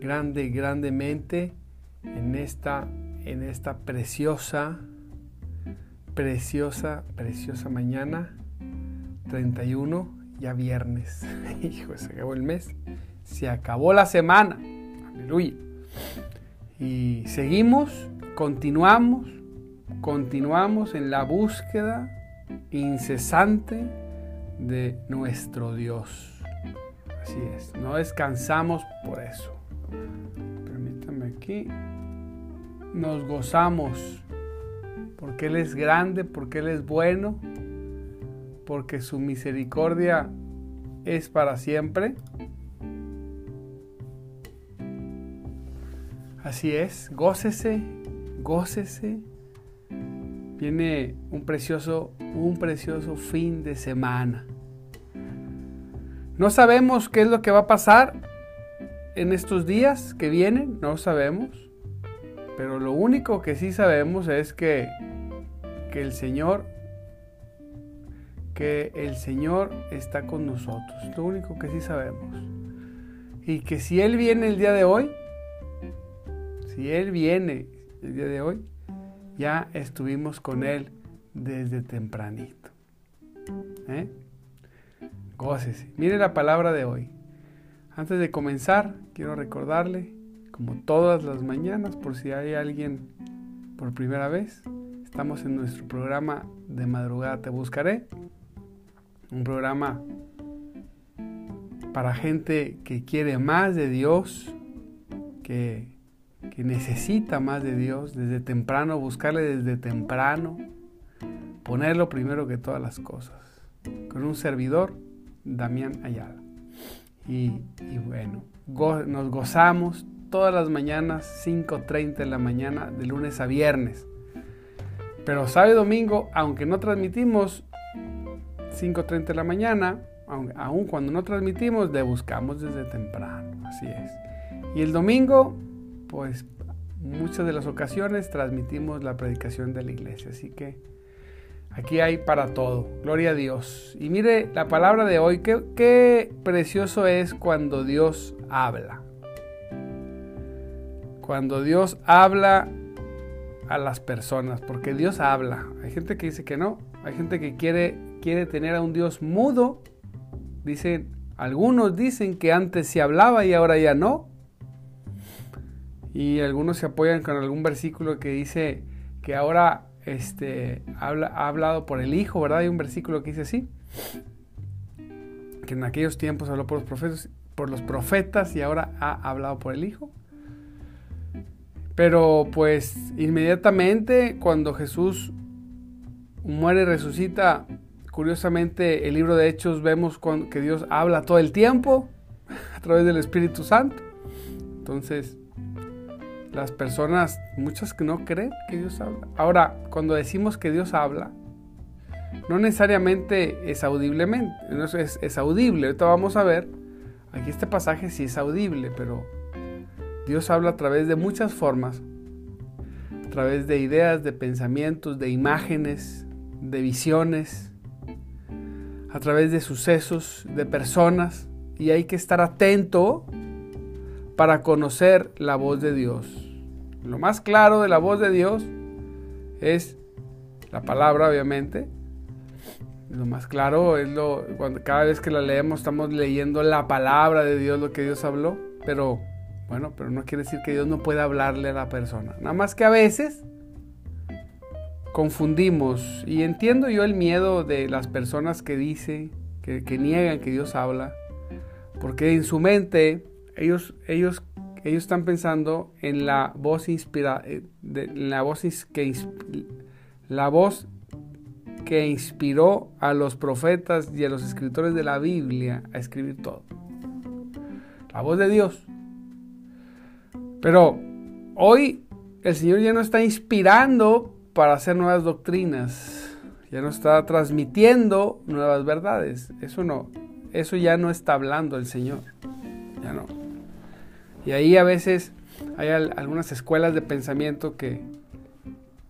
grande, grandemente en esta, en esta preciosa, preciosa, preciosa mañana, 31, ya viernes. Hijo, se acabó el mes, se acabó la semana. Aleluya. Y seguimos, continuamos, continuamos en la búsqueda incesante de nuestro Dios. Así es, no descansamos por eso. Permítame aquí. Nos gozamos porque Él es grande, porque Él es bueno, porque su misericordia es para siempre. Así es, gócese, gócese. Viene un precioso, un precioso fin de semana. No sabemos qué es lo que va a pasar en estos días que vienen, no sabemos. Pero lo único que sí sabemos es que, que el Señor que el Señor está con nosotros. Lo único que sí sabemos. Y que si Él viene el día de hoy, si Él viene el día de hoy, ya estuvimos con Él desde tempranito. ¿Eh? Gócese. Mire la palabra de hoy. Antes de comenzar, quiero recordarle, como todas las mañanas, por si hay alguien por primera vez, estamos en nuestro programa de madrugada Te Buscaré, un programa para gente que quiere más de Dios, que, que necesita más de Dios, desde temprano, buscarle desde temprano, ponerlo primero que todas las cosas, con un servidor, Damián Ayala. Y, bueno, nos gozamos todas las mañanas, 5.30 de la mañana, de lunes a viernes. Pero sábado y domingo, aunque no transmitimos 5.30 de la mañana, aun, cuando no transmitimos, le buscamos desde temprano, así es. Y el domingo, pues muchas de las ocasiones transmitimos la predicación de la iglesia, así que Aquí hay para todo. Gloria a Dios. Y mire la palabra de hoy. Qué, precioso es cuando Dios habla. Cuando Dios habla a las personas. Porque Dios habla. Hay gente que dice que no. Hay gente que quiere, quiere tener a un Dios mudo. Dicen, algunos dicen que antes se hablaba y ahora ya no. Y algunos se apoyan con algún versículo que dice que ahora este, habla, ha hablado por el Hijo, ¿verdad? Hay un versículo que dice así, que en aquellos tiempos habló por los profetas, por los profetas y ahora ha hablado por el Hijo. Pero pues inmediatamente cuando Jesús muere y resucita, curiosamente el libro de Hechos vemos que Dios habla todo el tiempo a través del Espíritu Santo. Entonces, las personas, muchas que no creen que Dios habla. Ahora, cuando decimos que Dios habla, no necesariamente es audiblemente, no es, es audible. Ahorita vamos a ver, aquí este pasaje sí es audible, pero Dios habla a través de muchas formas, a través de ideas, de pensamientos, de imágenes, de visiones, a través de sucesos, de personas, y hay que estar atento para conocer la voz de Dios. Lo más claro de la voz de Dios es la palabra, obviamente. Lo más claro es lo cuando cada vez que la leemos estamos leyendo la palabra de Dios, lo que Dios habló, pero bueno, pero no quiere decir que Dios no pueda hablarle a la persona. Nada más que a veces confundimos y entiendo yo el miedo de las personas que dicen que, que niegan que Dios habla, porque en su mente ellos, ellos, ellos están pensando en la voz inspirada, eh, la voz que la voz que inspiró a los profetas y a los escritores de la Biblia a escribir todo. La voz de Dios. Pero hoy el Señor ya no está inspirando para hacer nuevas doctrinas, ya no está transmitiendo nuevas verdades. Eso no, eso ya no está hablando el Señor. Ya no. Y ahí a veces hay algunas escuelas de pensamiento que,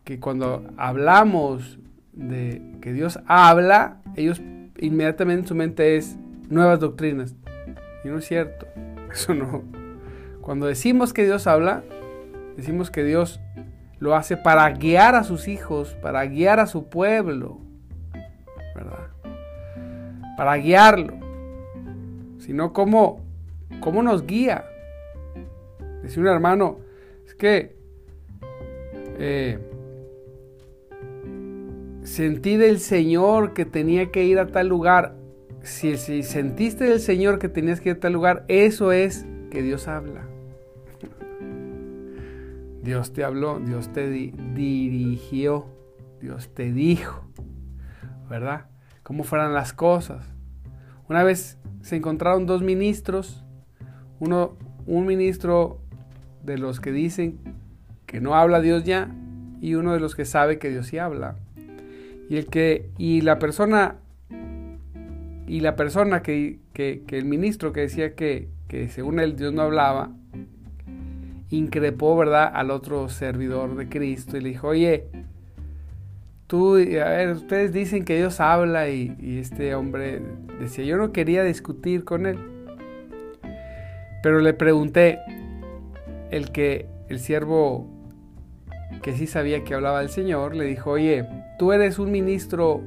que cuando hablamos de que Dios habla, ellos inmediatamente en su mente es nuevas doctrinas. Y no es cierto. Eso no. Cuando decimos que Dios habla, decimos que Dios lo hace para guiar a sus hijos, para guiar a su pueblo, ¿verdad? Para guiarlo. Sino cómo, cómo nos guía. Dice un hermano, es que eh, sentí del Señor que tenía que ir a tal lugar. Si, si sentiste del Señor que tenías que ir a tal lugar, eso es que Dios habla. Dios te habló, Dios te dirigió, Dios te dijo, ¿verdad? ¿Cómo fueran las cosas? Una vez se encontraron dos ministros, uno, un ministro de los que dicen que no habla Dios ya y uno de los que sabe que Dios sí habla. Y el que y la persona y la persona que, que, el ministro que decía que, que según él Dios no hablaba, increpó, ¿verdad?, al otro servidor de Cristo y le dijo, oye, tú, a ver, ustedes dicen que Dios habla y, y este hombre decía, yo no quería discutir con él. Pero le pregunté, el que el siervo que sí sabía que hablaba del Señor, le dijo, oye, tú eres un ministro,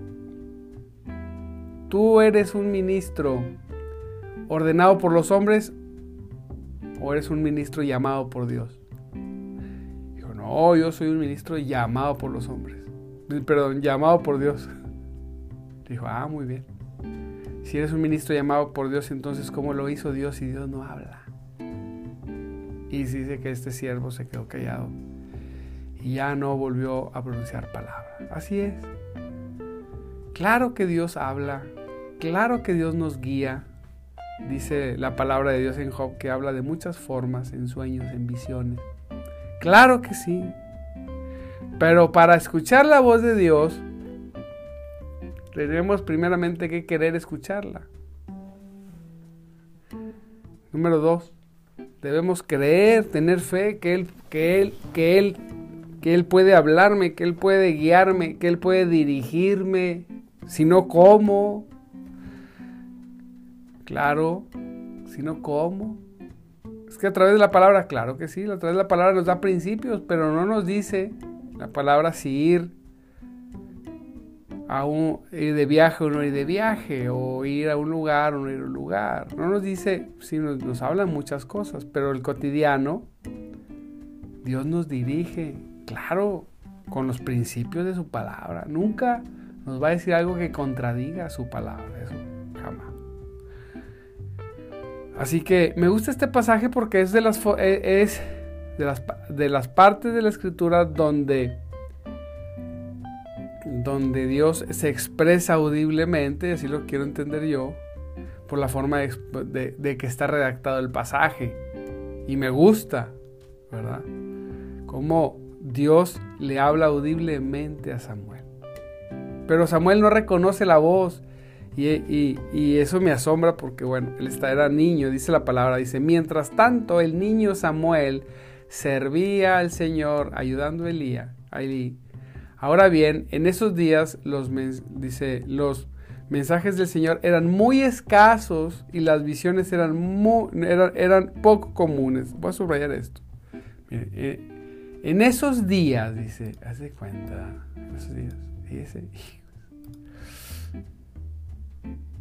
tú eres un ministro ordenado por los hombres o eres un ministro llamado por Dios? Dijo, no, yo soy un ministro llamado por los hombres. Perdón, llamado por Dios. Dijo, ah, muy bien. Si eres un ministro llamado por Dios, entonces ¿cómo lo hizo Dios si Dios no habla? Y dice que este siervo se quedó callado y ya no volvió a pronunciar palabra. Así es. Claro que Dios habla, claro que Dios nos guía, Dice la palabra de Dios en Job que habla de muchas formas, en sueños, en visiones. Claro que sí. Pero para escuchar la voz de Dios, tenemos primeramente que querer escucharla. Número dos, debemos creer, tener fe que Él, que Él, que Él, que Él puede hablarme, que Él puede guiarme, que Él puede dirigirme. Si no, ¿cómo? Claro, sino cómo. Es que a través de la palabra, claro que sí, a través de la palabra nos da principios, pero no nos dice la palabra si ir a un ir de viaje o no ir de viaje, o ir a un lugar o no ir a un lugar. No nos dice, sí nos, nos hablan muchas cosas, pero el cotidiano, Dios nos dirige, claro, con los principios de su palabra. Nunca nos va a decir algo que contradiga su palabra, eso jamás. Así que me gusta este pasaje porque es de las, e, es de las, de las partes de la escritura donde, donde Dios se expresa audiblemente, así lo quiero entender yo, por la forma de, que está redactado el pasaje. Y me gusta, ¿verdad? Cómo Dios le habla audiblemente a Samuel. Pero Samuel no reconoce la voz y, eso me asombra porque, bueno, él era niño, dice la palabra, dice, mientras tanto el niño Samuel servía al Señor ayudando a Elías. Ahora bien, en esos días los, dice, los mensajes del Señor eran muy escasos y las visiones eran, eran, poco comunes. Voy a subrayar esto. Eh, en esos días, dice, hace cuenta, en esos días, dice,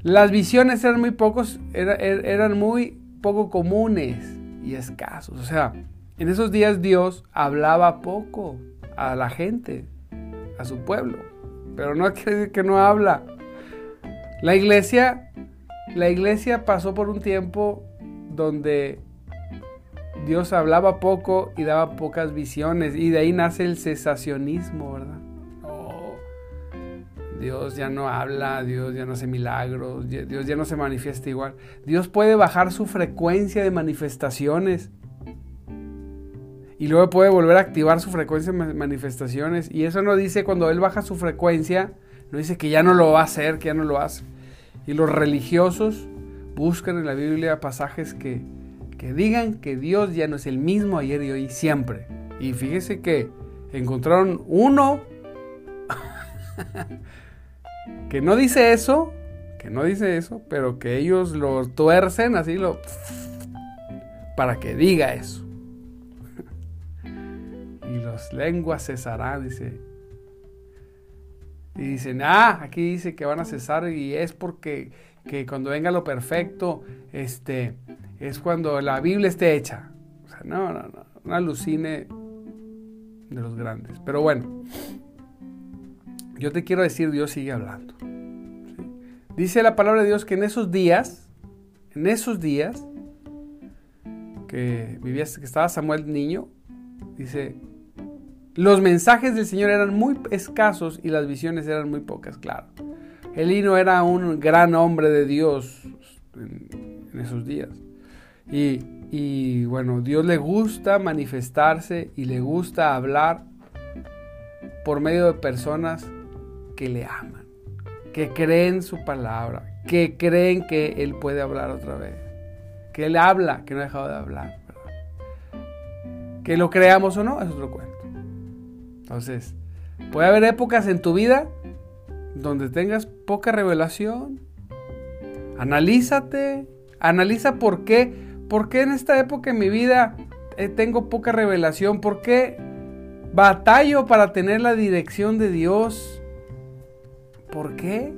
las visiones eran muy pocos, er, eran muy poco comunes y escasos. O sea, en esos días Dios hablaba poco a la gente, a su pueblo. Pero no quiere decir que no habla. La iglesia, la iglesia pasó por un tiempo donde Dios hablaba poco y daba pocas visiones. Y de ahí nace el cesacionismo, ¿verdad? Dios ya no habla, Dios ya no hace milagros, Dios ya no se manifiesta igual. Dios puede bajar su frecuencia de manifestaciones. Y luego puede volver a activar su frecuencia de manifestaciones. Y eso no dice cuando él baja su frecuencia, no dice que ya no lo va a hacer, que ya no lo hace. Y los religiosos buscan en la Biblia pasajes que, que digan que Dios ya no es el mismo ayer y hoy siempre. Y fíjese que encontraron uno que no dice eso, que no dice eso, pero que ellos lo tuercen así lo para que diga eso. Y los lenguas cesarán, dice. Y dicen, ah, aquí dice que van a cesar y es porque que cuando venga lo perfecto, este, es cuando la Biblia esté hecha. O sea, no, no, no, una alucine de los grandes. Pero bueno, yo te quiero decir, Dios sigue hablando. Dice la palabra de Dios que en esos días, en esos días, que vivía, que estaba Samuel niño, dice, los mensajes del Señor eran muy escasos y las visiones eran muy pocas, claro. Elí no era un gran hombre de Dios en, esos días. Y, y bueno, Dios le gusta manifestarse y le gusta hablar por medio de personas que le aman, que creen su palabra, que creen que Él puede hablar otra vez, que Él habla, que no ha dejado de hablar. Que lo creamos o no, es otro cuento. Entonces, puede haber épocas en tu vida donde tengas poca revelación. Analízate, analiza por qué, por qué en esta época en mi vida eh, tengo poca revelación, por qué batallo para tener la dirección de Dios. ¿Por qué?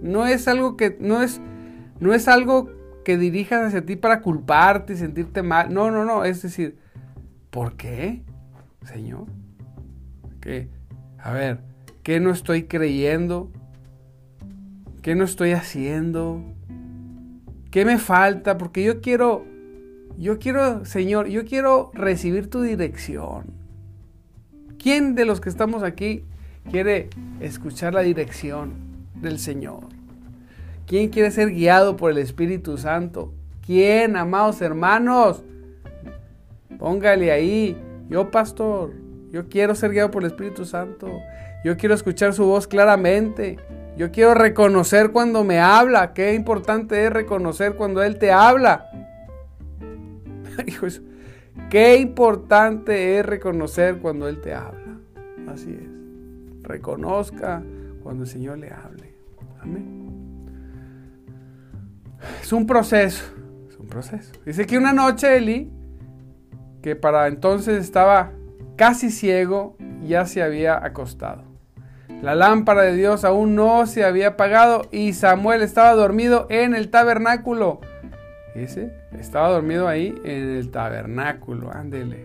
No es algo que no es no es algo que dirijas hacia ti para culparte y sentirte mal. No, no, no, es decir, ¿por qué? Señor, a ver, ¿qué no estoy creyendo? ¿Qué no estoy haciendo? ¿Qué me falta? Porque yo quiero, yo quiero, Señor, yo quiero recibir tu dirección. ¿Quién de los que estamos aquí quiere escuchar la dirección del Señor? ¿Quién quiere ser guiado por el Espíritu Santo? ¿Quién, amados hermanos? Póngale ahí, yo pastor, yo quiero ser guiado por el Espíritu Santo. Yo quiero escuchar su voz claramente. Yo quiero reconocer cuando me habla. Qué importante es reconocer cuando Él te habla. Qué importante es reconocer cuando Él te habla. Así es. Reconozca cuando el Señor le hable. Amén. Es un proceso. Es un proceso. Dice que una noche Eli, que para entonces estaba casi ciego, ya se había acostado. La lámpara de Dios aún no se había apagado y Samuel estaba dormido en el tabernáculo. Ese estaba dormido ahí en el tabernáculo, ándele.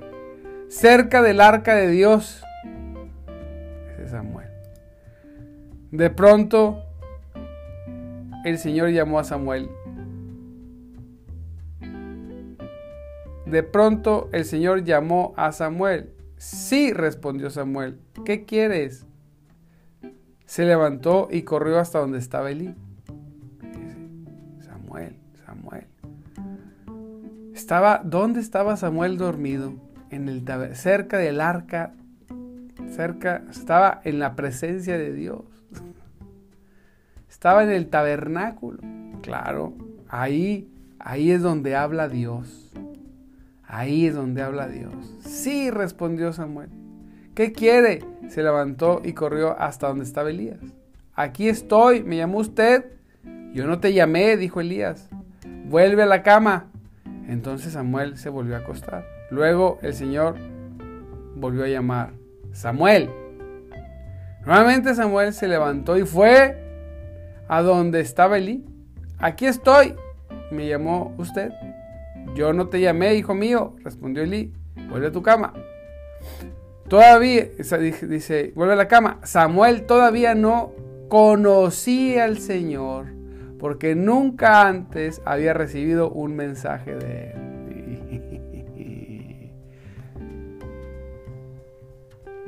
Cerca del arca de Dios. Ese es Samuel. De pronto, el Señor llamó a Samuel. De pronto, el Señor llamó a Samuel. Sí, respondió Samuel. ¿Qué quieres? Se levantó y corrió hasta donde estaba Elí. Samuel, Samuel. Estaba, ¿dónde estaba Samuel dormido? En el cerca del arca, cerca, estaba en la presencia de Dios. Estaba en el tabernáculo. Claro, ahí, ahí es donde habla Dios. Ahí es donde habla Dios. Sí, respondió Samuel. ¿Qué quiere? Se levantó y corrió hasta donde estaba Elías. Aquí estoy, me llamó usted. Yo no te llamé, dijo Elías. Vuelve a la cama. Entonces Samuel se volvió a acostar. Luego el Señor volvió a llamar. Samuel. Nuevamente Samuel se levantó y fue a donde estaba Elí. Aquí estoy, me llamó usted. Yo no te llamé, hijo mío, respondió Elí. Vuelve a tu cama. Todavía, dice, vuelve a la cama. Samuel todavía no conocía al Señor porque nunca antes había recibido un mensaje de él.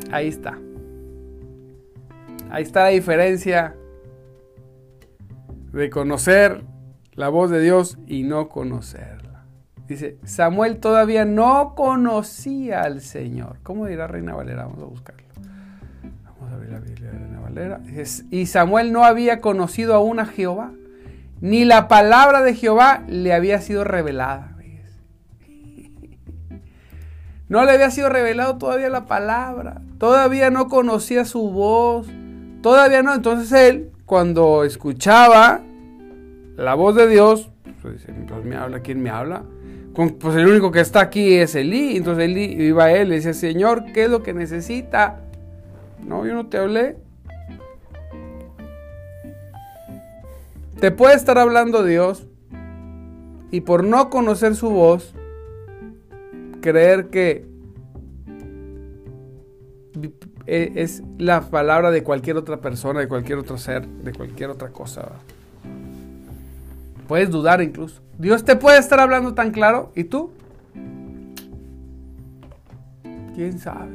Ahí está. Ahí está la diferencia de conocer la voz de Dios y no conocer. Dice, Samuel todavía no conocía al Señor. ¿Cómo dirá Reina Valera? Vamos a buscarlo. Vamos a ver la Biblia de Reina Valera. y Samuel no había conocido aún a Jehová, ni la palabra de Jehová le había sido revelada. No le había sido revelado todavía la palabra. Todavía no conocía su voz. Todavía no. Entonces él, cuando escuchaba la voz de Dios, pues me habla, ¿quién me habla? Pues el único que está aquí es Elí. Entonces Elí iba a él y decía, Señor, ¿qué es lo que necesita? No, yo no te hablé. Te puede estar hablando Dios y por no conocer su voz, creer que e, es la palabra de cualquier otra persona, de cualquier otro ser, de cualquier otra cosa. Puedes dudar incluso. Dios te puede estar hablando tan claro y tú, quién sabe,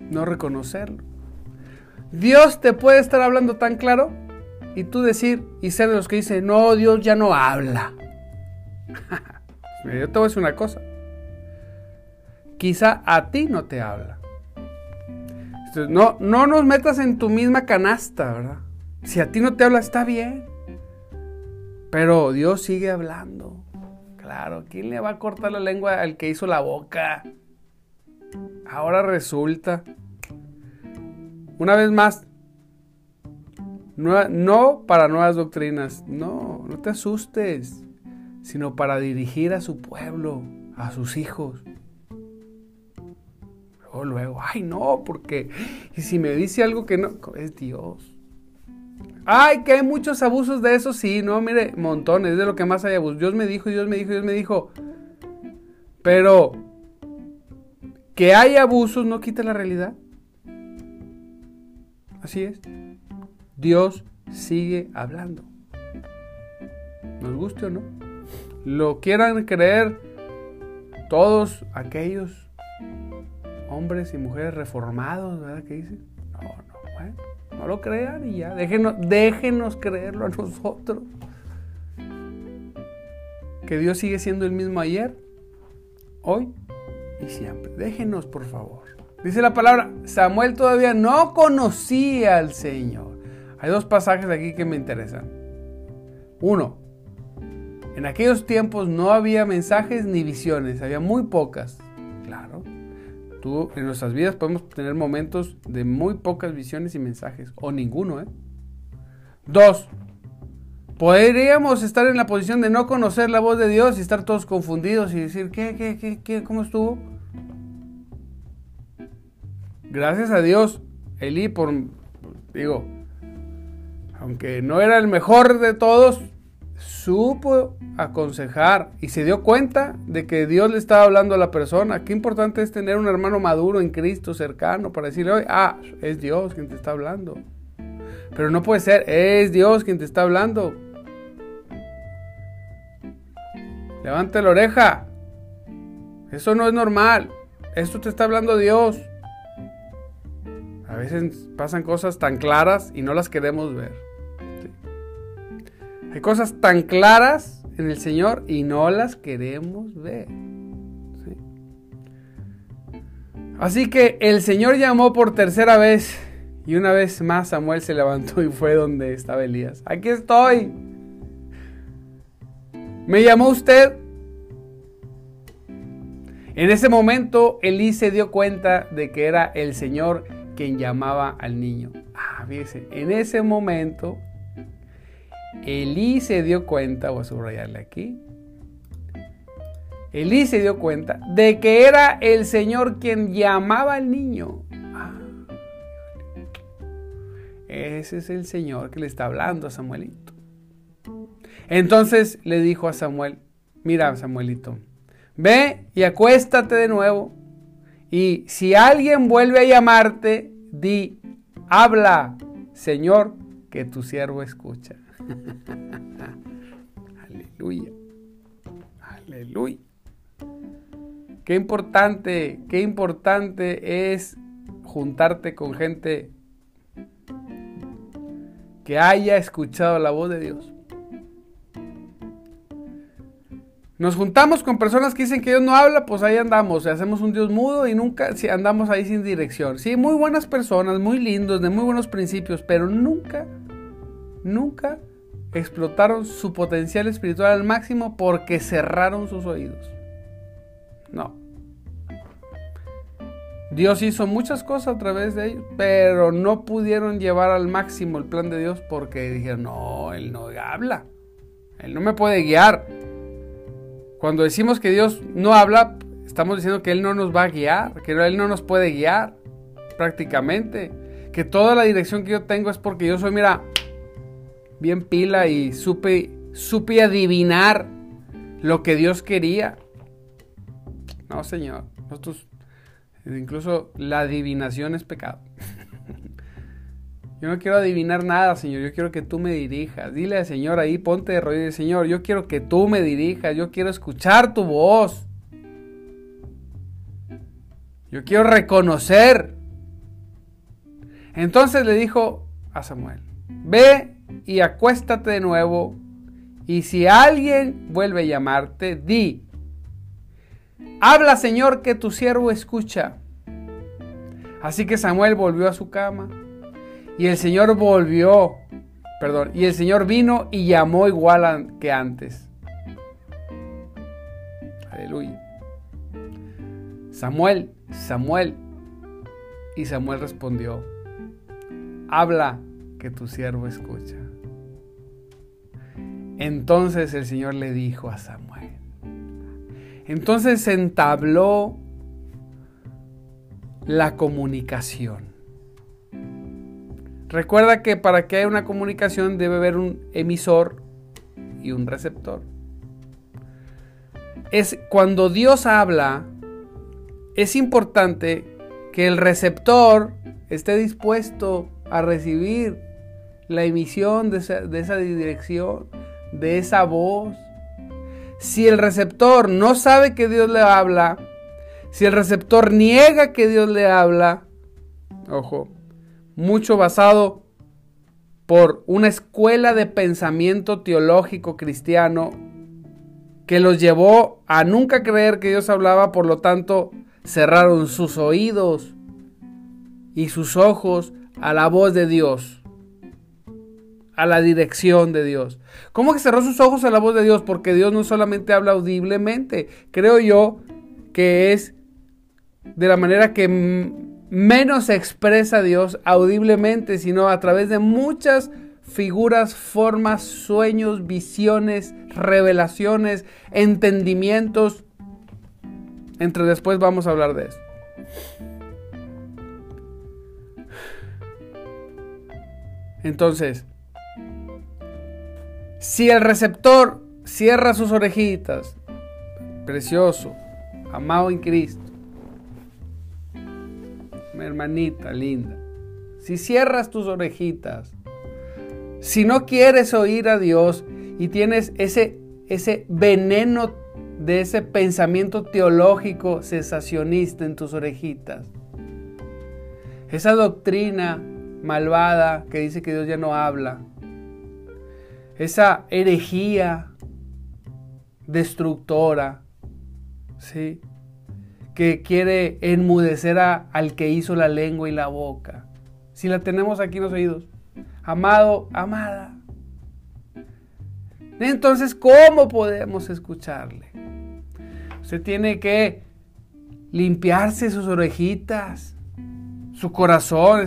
no reconocerlo. Dios te puede estar hablando tan claro y tú decir y ser de los que dicen, no, Dios ya no habla. Yo te voy a decir una cosa. Quizá a ti no te habla. No, no nos metas en tu misma canasta, ¿verdad? Si a ti no te habla, está bien. Pero Dios sigue hablando. Claro, ¿quién le va a cortar la lengua al que hizo la boca? Ahora resulta. Una vez más, no, para nuevas doctrinas, no, no te asustes, sino para dirigir a su pueblo, a sus hijos. Luego, luego, ay no, porque y si me dice algo que no, es Dios. Ay, que hay muchos abusos de eso, sí, no, mire, montones, de lo que más hay abusos. Dios me dijo, Dios me dijo, Dios me dijo. Pero que hay abusos no quita la realidad. Así es. Dios sigue hablando. Nos guste o no. Lo quieran creer todos aquellos hombres y mujeres reformados, ¿verdad? Que dicen. No, no, bueno. No lo crean y ya. Déjenos, déjenos creerlo a nosotros. Que Dios sigue siendo el mismo ayer, hoy y siempre. Déjenos, por favor. Dice la palabra, Samuel todavía no conocía al Señor. Hay dos pasajes aquí que me interesan. Uno, en aquellos tiempos no había mensajes ni visiones, había muy pocas. Claro en nuestras vidas podemos tener momentos de muy pocas visiones y mensajes, o ninguno, ¿eh? Dos, podríamos estar en la posición de no conocer la voz de Dios y estar todos confundidos y decir, ¿qué, qué, qué, qué cómo estuvo? Gracias a Dios, Elí, por, digo, aunque no era el mejor de todos, supo aconsejar y se dio cuenta de que Dios le estaba hablando a la persona. Qué importante es tener un hermano maduro en Cristo, cercano, para decirle, hoy, ah, es Dios quien te está hablando. Pero no puede ser, es Dios quien te está hablando. Levante la oreja. Eso no es normal. Esto te está hablando Dios. A veces pasan cosas tan claras y no las queremos ver. Hay cosas tan claras en el Señor y no las queremos ver. Así que el Señor llamó por tercera vez y una vez más Samuel se levantó y fue donde estaba Elías. Aquí estoy. ¿Me llamó usted? En ese momento Elí se dio cuenta de que era el Señor quien llamaba al niño. Ah, fíjese, en ese momento Elí se dio cuenta, voy a subrayarle aquí, Elí se dio cuenta de que era el Señor quien llamaba al niño. Ah, ese es el Señor que le está hablando a Samuelito. Entonces le dijo a Samuel, mira Samuelito, ve y acuéstate de nuevo. Y si alguien vuelve a llamarte, di, habla, Señor, que tu siervo escucha. Aleluya. Aleluya. Qué importante, qué importante es juntarte con gente que haya escuchado la voz de Dios. nos juntamos con personas que dicen que Dios no habla, pues ahí andamos, hacemos un Dios mudo y nunca andamos ahí sin dirección. Sí, muy buenas personas, muy lindos, de muy buenos principios, pero nunca, nunca explotaron su potencial espiritual al máximo porque cerraron sus oídos. No. Dios hizo muchas cosas a través de ellos, pero no pudieron llevar al máximo el plan de Dios porque dijeron, no, Él no habla, Él no me puede guiar. Cuando decimos que Dios no habla, estamos diciendo que Él no nos va a guiar, que Él no nos puede guiar prácticamente, que toda la dirección que yo tengo es porque yo soy, mira, bien pila y supe, supe adivinar lo que Dios quería. No, Señor, nosotros, incluso la adivinación es pecado. Yo no quiero adivinar nada, Señor. Yo quiero que tú me dirijas. Dile al Señor ahí, ponte de rodillas, Señor. Yo quiero que tú me dirijas. Yo quiero escuchar tu voz. Yo quiero reconocer. Entonces le dijo a Samuel, ve y acuéstate de nuevo. Y si alguien vuelve a llamarte, di, habla Señor que tu siervo escucha. Así que Samuel volvió a su cama y el Señor volvió, perdón, y el Señor vino y llamó igual que antes. Aleluya. Samuel, Samuel. Y Samuel respondió, habla que tu siervo escucha. Entonces el Señor le dijo a Samuel. Entonces se entabló la comunicación. Recuerda que para que haya una comunicación debe haber un emisor y un receptor. Es cuando Dios habla, es importante que el receptor esté dispuesto a recibir la emisión de esa, dirección, de esa voz. Si el receptor no sabe que Dios le habla, si el receptor niega que Dios le habla, ojo, mucho basado por una escuela de pensamiento teológico cristiano que los llevó a nunca creer que Dios hablaba, por lo tanto cerraron sus oídos y sus ojos a la voz de Dios, a la dirección de Dios. ¿Cómo que cerró sus ojos a la voz de Dios? Porque Dios no solamente habla audiblemente, creo yo que es de la manera que menos expresa Dios audiblemente, sino a través de muchas figuras, formas, sueños, visiones, revelaciones, entendimientos. Entre después vamos a hablar de eso. Entonces, si el receptor cierra sus orejitas, precioso, amado en Cristo, mi hermanita linda, si cierras tus orejitas, si no quieres oír a Dios y tienes ese, ese veneno de ese pensamiento teológico cesacionista en tus orejitas, esa doctrina malvada que dice que Dios ya no habla. Esa herejía destructora, ¿sí? Que quiere enmudecer al que hizo la lengua y la boca. Si la tenemos aquí en los oídos. Amado, amada. Entonces, ¿cómo podemos escucharle? Usted tiene que limpiarse sus orejitas, su corazón,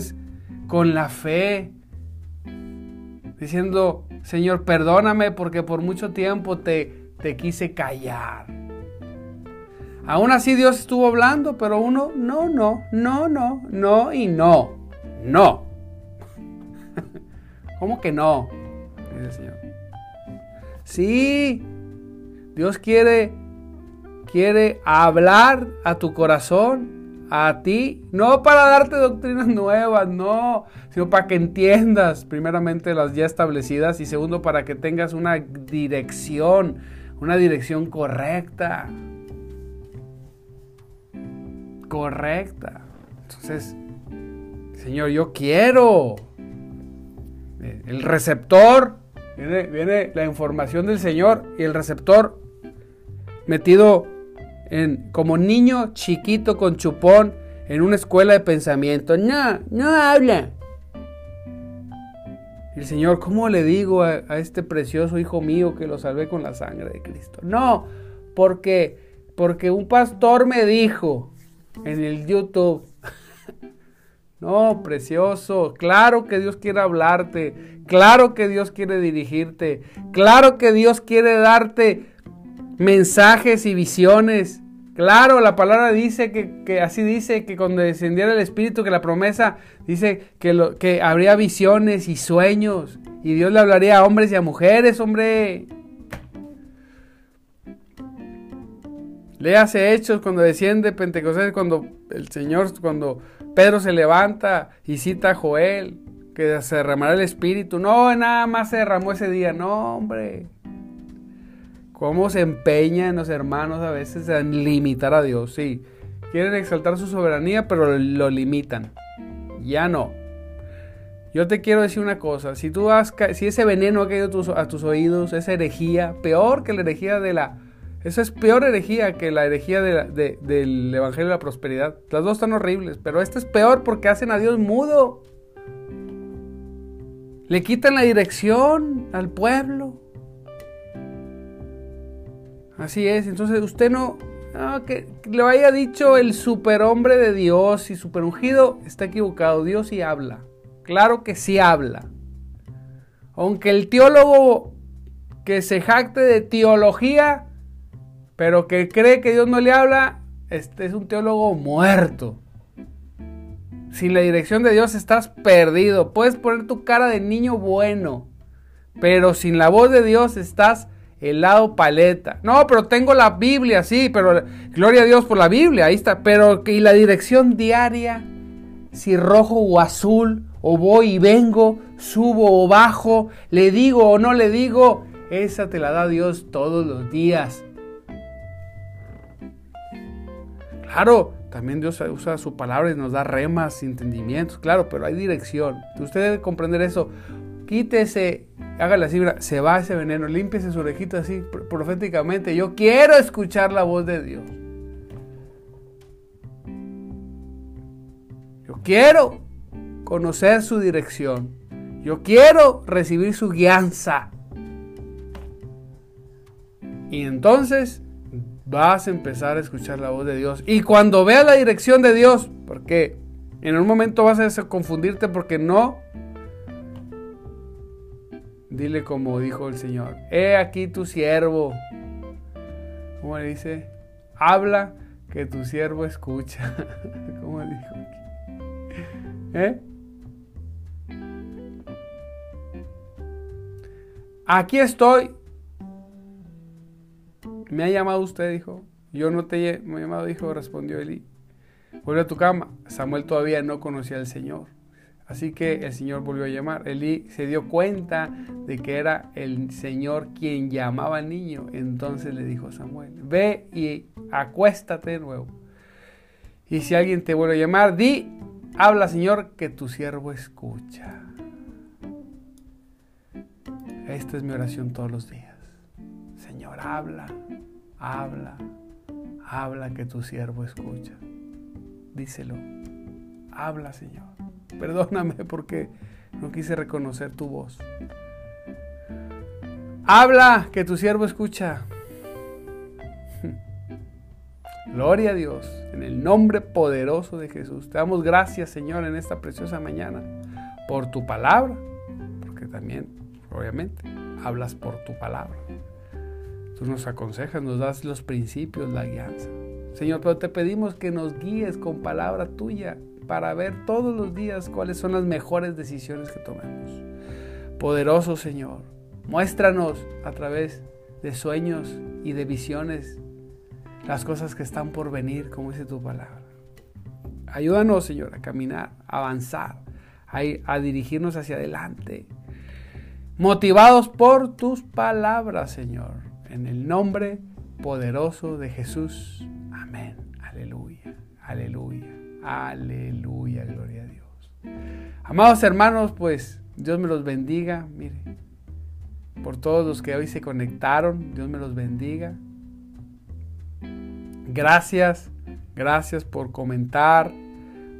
con la fe, diciendo, Señor, perdóname porque por mucho tiempo te, te quise callar. Aún así Dios estuvo hablando, pero uno, no, no, no, no, no y no, no. ¿Cómo que no? Dice el Señor. Sí, Dios quiere, quiere hablar a tu corazón, a ti, no para darte doctrinas nuevas, no, sino para que entiendas primeramente las ya establecidas y segundo para que tengas una dirección, una dirección correcta. Correcta. Entonces, Señor, yo quiero. El receptor, viene, viene la información del Señor y el receptor metido como niño chiquito con chupón en una escuela de pensamiento. No, no habla. El Señor, ¿cómo le digo a, a, este precioso hijo mío que lo salvé con la sangre de Cristo? No, porque, porque un pastor me dijo en el YouTube. No, precioso. Claro que Dios quiere hablarte. Claro que Dios quiere dirigirte. Claro que Dios quiere darte mensajes y visiones. Claro, la palabra dice que, así dice que cuando descendiera el Espíritu, que la promesa dice que, lo, que habría visiones y sueños. Y Dios le hablaría a hombres y a mujeres, hombre. Léase Hechos cuando desciende Pentecostés, cuando el Señor, cuando Pedro se levanta y cita a Joel, que se derramará el Espíritu. No, nada más se derramó ese día. No, hombre cómo se empeñan los hermanos a veces en limitar a Dios. Sí, quieren exaltar su soberanía, pero lo limitan. Ya no. Yo te quiero decir una cosa, si tú si ese veneno ha caído a tus, oídos, esa herejía, peor que la herejía de la, esa es peor herejía que la herejía del Evangelio de la Prosperidad. Las dos están horribles, pero esta es peor porque hacen a Dios mudo. Le quitan la dirección al pueblo. Así es, entonces usted no, que le haya dicho el superhombre de Dios y superungido, está equivocado, Dios sí habla, claro que sí habla. Aunque el teólogo que se jacte de teología, pero que cree que Dios no le habla, este es un teólogo muerto. Sin la dirección de Dios estás perdido. Puedes poner tu cara de niño bueno, pero sin la voz de Dios estás helado paleta. No, pero tengo la Biblia, sí, pero gloria a Dios por la Biblia, ahí está. Pero y la dirección diaria, si rojo o azul, o voy y vengo, subo o bajo, le digo o no le digo, esa te la da Dios todos los días. Claro, también Dios usa su palabra y nos da remas, entendimientos, claro, pero hay dirección. Usted debe comprender eso quítese, hágale así, se va ese veneno, límpiese su orejita así proféticamente. Yo quiero escuchar la voz de Dios. Yo quiero conocer su dirección. Yo quiero recibir su guianza. Y entonces vas a empezar a escuchar la voz de Dios. Y cuando veas la dirección de Dios, porque en un momento vas a confundirte porque no Dile como dijo el Señor, he aquí tu siervo. ¿Cómo le dice? Habla que tu siervo escucha. ¿Cómo dijo aquí? ¿Eh? Aquí estoy. Me ha llamado usted, dijo. Yo no te he llamado, dijo, respondió Eli. Vuelve a tu cama. Samuel todavía no conocía al Señor. Así que el Señor volvió a llamar. Elí se dio cuenta de que era el Señor quien llamaba al niño. Entonces le dijo a Samuel, ve y acuéstate de nuevo. Y si alguien te vuelve a llamar, di, habla Señor, que tu siervo escucha. Esta es mi oración todos los días. Señor, habla, habla, habla que tu siervo escucha. Díselo. Habla, Señor. Perdóname porque no quise reconocer tu voz. Habla, que tu siervo escucha. Gloria a Dios, en el nombre poderoso de Jesús. Te damos gracias, Señor, en esta preciosa mañana por tu palabra, porque también, obviamente, hablas por tu palabra. Tú nos aconsejas, nos das los principios, la guianza. Señor, pero te pedimos que nos guíes con palabra tuya para ver todos los días cuáles son las mejores decisiones que tomemos. Poderoso Señor, muéstranos a través de sueños y de visiones las cosas que están por venir, como dice tu palabra. Ayúdanos, Señor, a caminar, a avanzar, a, a dirigirnos hacia adelante, motivados por tus palabras, Señor, en el nombre poderoso de Jesús. Aleluya, gloria a Dios. Amados hermanos, pues Dios me los bendiga. Mire, por todos los que hoy se conectaron, Dios me los bendiga. Gracias, gracias por comentar.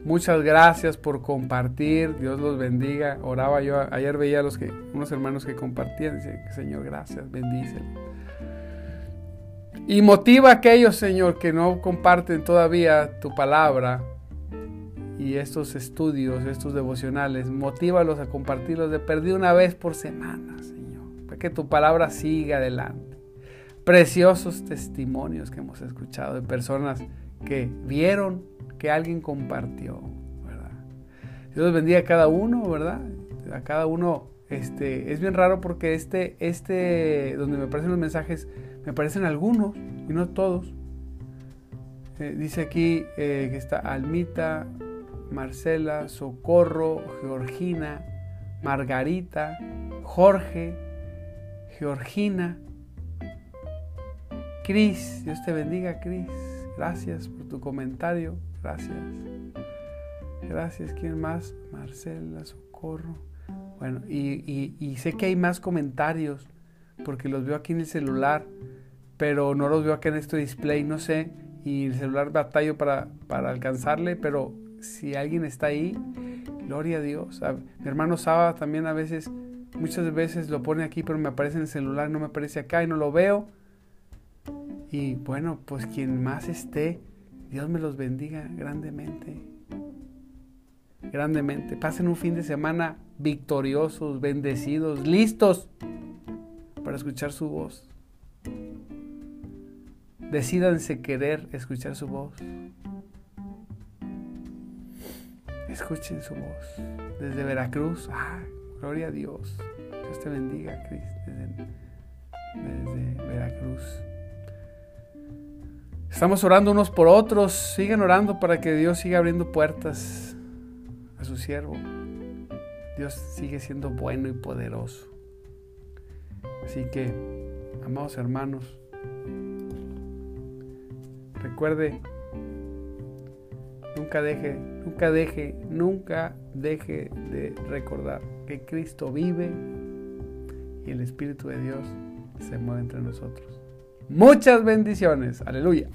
Muchas gracias por compartir. Dios los bendiga. Oraba yo, ayer veía a los que, unos hermanos que compartían. Dice, Señor, gracias, bendícelo. Y motiva a aquellos, Señor, que no comparten todavía tu palabra y estos estudios, estos devocionales. Motívalos a compartirlos de perdido una vez por semana, Señor. Para que tu palabra siga adelante. Preciosos testimonios que hemos escuchado de personas que vieron que alguien compartió, ¿verdad? Dios bendiga a cada uno, ¿verdad? A cada uno, este, es bien raro porque este, este, donde me aparecen los mensajes, me aparecen algunos y no todos. Eh, dice aquí eh, que está Almita, Marcela, Socorro, Georgina, Margarita, Jorge, Georgina, Cris, Dios te bendiga, Cris. Gracias por tu comentario. Gracias. Gracias. ¿Quién más? Marcela, Socorro. Bueno, y, sé que hay más comentarios porque los veo aquí en el celular, pero no los veo acá en este display, no sé. Y el celular batallo para, para alcanzarle, pero si alguien está ahí, gloria a Dios. mi hermano Saba también a veces, muchas veces lo pone aquí, pero me aparece en el celular, no me aparece acá y no lo veo. Y bueno, pues quien más esté, Dios me los bendiga grandemente. Grandemente. Pasen un fin de semana victoriosos, bendecidos, listos para escuchar su voz. Decídanse querer escuchar su voz. Escuchen su voz. Desde Veracruz. Ah, gloria a Dios. Dios te bendiga, Cristo. desde Veracruz. Estamos orando unos por otros. Sigan orando para que Dios siga abriendo puertas a su siervo. Dios sigue siendo bueno y poderoso. Así que, amados hermanos, recuerde, nunca deje, nunca deje, nunca deje de recordar que Cristo vive y el Espíritu de Dios se mueve entre nosotros. Muchas bendiciones. Aleluya.